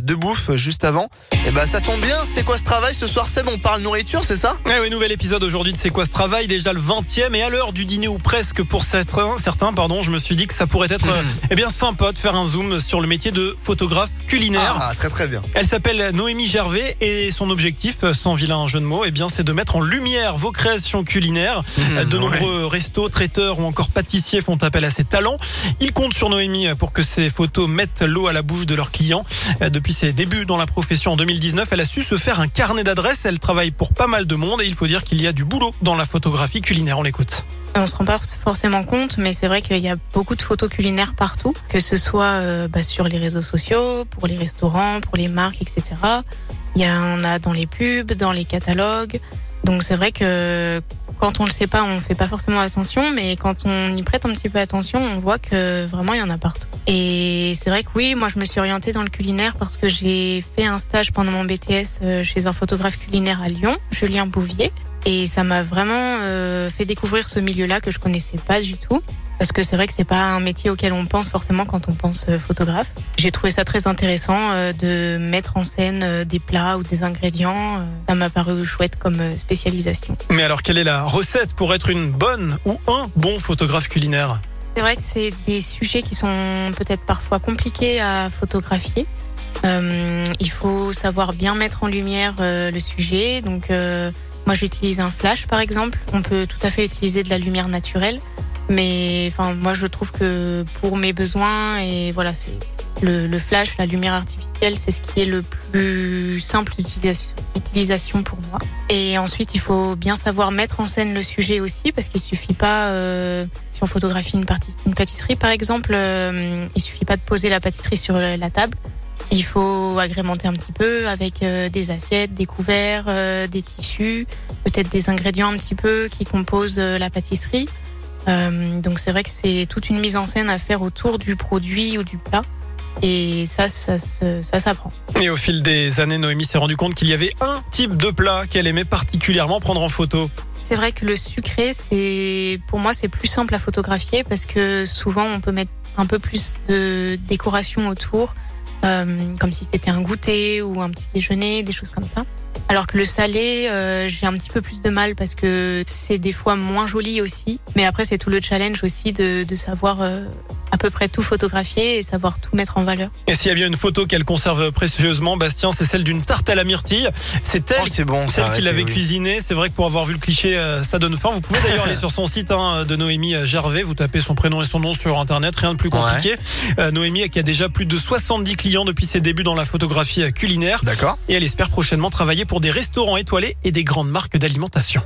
de bouffe juste avant. Et bah ça tombe bien, c'est quoi ce travail ce soir C'est bon, on parle nourriture, c'est ça Eh oui, nouvel épisode aujourd'hui de C'est quoi ce travail Déjà le 20e et à l'heure du dîner ou presque pour certains, certains pardon, je me suis dit que ça pourrait être euh, eh bien sympa de faire un zoom sur le métier de photographe culinaire. Ah, très très bien. Elle s'appelle Noémie Gervais et son objectif, sans vilain jeu de mots, eh bien, c'est de mettre en lumière vos créations culinaires. Euh, De ouais. nombreux restos, traiteurs ou encore pâtissiers font appel à ses talents. Ils comptent sur Noémie pour que ses photos mettent l'eau à la bouche de leurs clients. Euh, Ses débuts dans la profession en 2019, elle a su se faire un carnet d'adresses. Elle travaille pour pas mal de monde et il faut dire qu'il y a du boulot dans la photographie culinaire. On l'écoute. On se rend pas forcément compte, mais c'est vrai qu'il y a beaucoup de photos culinaires partout, que ce soit euh, bah, sur les réseaux sociaux, pour les restaurants, pour les marques, etc. Il y en a dans les pubs, dans les catalogues. Donc c'est vrai que quand on le sait pas, on fait pas forcément attention, mais quand on y prête un petit peu attention, on voit que vraiment il y en a partout. Et c'est vrai que oui, moi je me suis orientée dans le culinaire parce que j'ai fait un stage pendant mon BTS euh, chez un photographe culinaire à Lyon, Julien Bouvier. Et ça m'a vraiment euh, fait découvrir ce milieu-là que je connaissais pas du tout. Parce que c'est vrai que c'est pas un métier auquel on pense forcément quand on pense euh, photographe. J'ai trouvé ça très intéressant de mettre en scène des plats ou des ingrédients. Ça m'a paru chouette comme spécialisation. Mais alors, quelle est la recette pour être une bonne ou un bon photographe culinaire? C'est vrai que c'est des sujets qui sont peut-être parfois compliqués à photographier. Euh, il faut savoir bien mettre en lumière euh, le sujet. Donc, euh, moi, j'utilise un flash, par exemple. On peut tout à fait utiliser de la lumière naturelle, mais enfin, moi, je trouve que pour mes besoins et voilà, c'est le, flash, la lumière artificielle, c'est ce qui est le plus simple d'utilisation utilisation pour moi. Et ensuite, il faut bien savoir mettre en scène le sujet aussi, parce qu'il suffit pas, euh, si on photographie une, pâtisserie par exemple, euh, il suffit pas de poser la pâtisserie sur la table. Il faut agrémenter un petit peu avec euh, des assiettes, des couverts, euh, des tissus, peut-être des ingrédients un petit peu qui composent euh, la pâtisserie. Euh, donc c'est vrai que c'est toute une mise en scène à faire autour du produit ou du plat. Et ça, ça, se- ça s'apprend. Et au fil des années, Noémie s'est rendu compte qu'il y avait un type de plat qu'elle aimait particulièrement prendre en photo. C'est vrai que le sucré, c'est pour moi c'est plus simple à photographier parce que souvent on peut mettre un peu plus de décoration autour, euh, comme si c'était un goûter ou un petit déjeuner, des choses comme ça. Alors que le salé, euh, j'ai un petit peu plus de mal parce que c'est des fois moins joli aussi. Mais après c'est tout le challenge aussi de, de savoir euh, à peu près tout photographier et savoir tout mettre en valeur. Et s'il y a bien une photo qu'elle conserve précieusement, Bastien, c'est celle d'une tarte à la myrtille. C'est elle Oh, c'est bon, Celle qui l'avait oui. cuisinée, c'est vrai que pour avoir vu le cliché, euh, ça donne faim. Vous pouvez d'ailleurs aller sur son site hein, de Noémie Gervais, vous tapez son prénom et son nom sur internet, rien de plus compliqué. Euh, Noémie qui a déjà plus de 70 clients depuis ses débuts dans la photographie euh, culinaire D'accord. et elle espère prochainement travailler pour des restaurants étoilés et des grandes marques d'alimentation.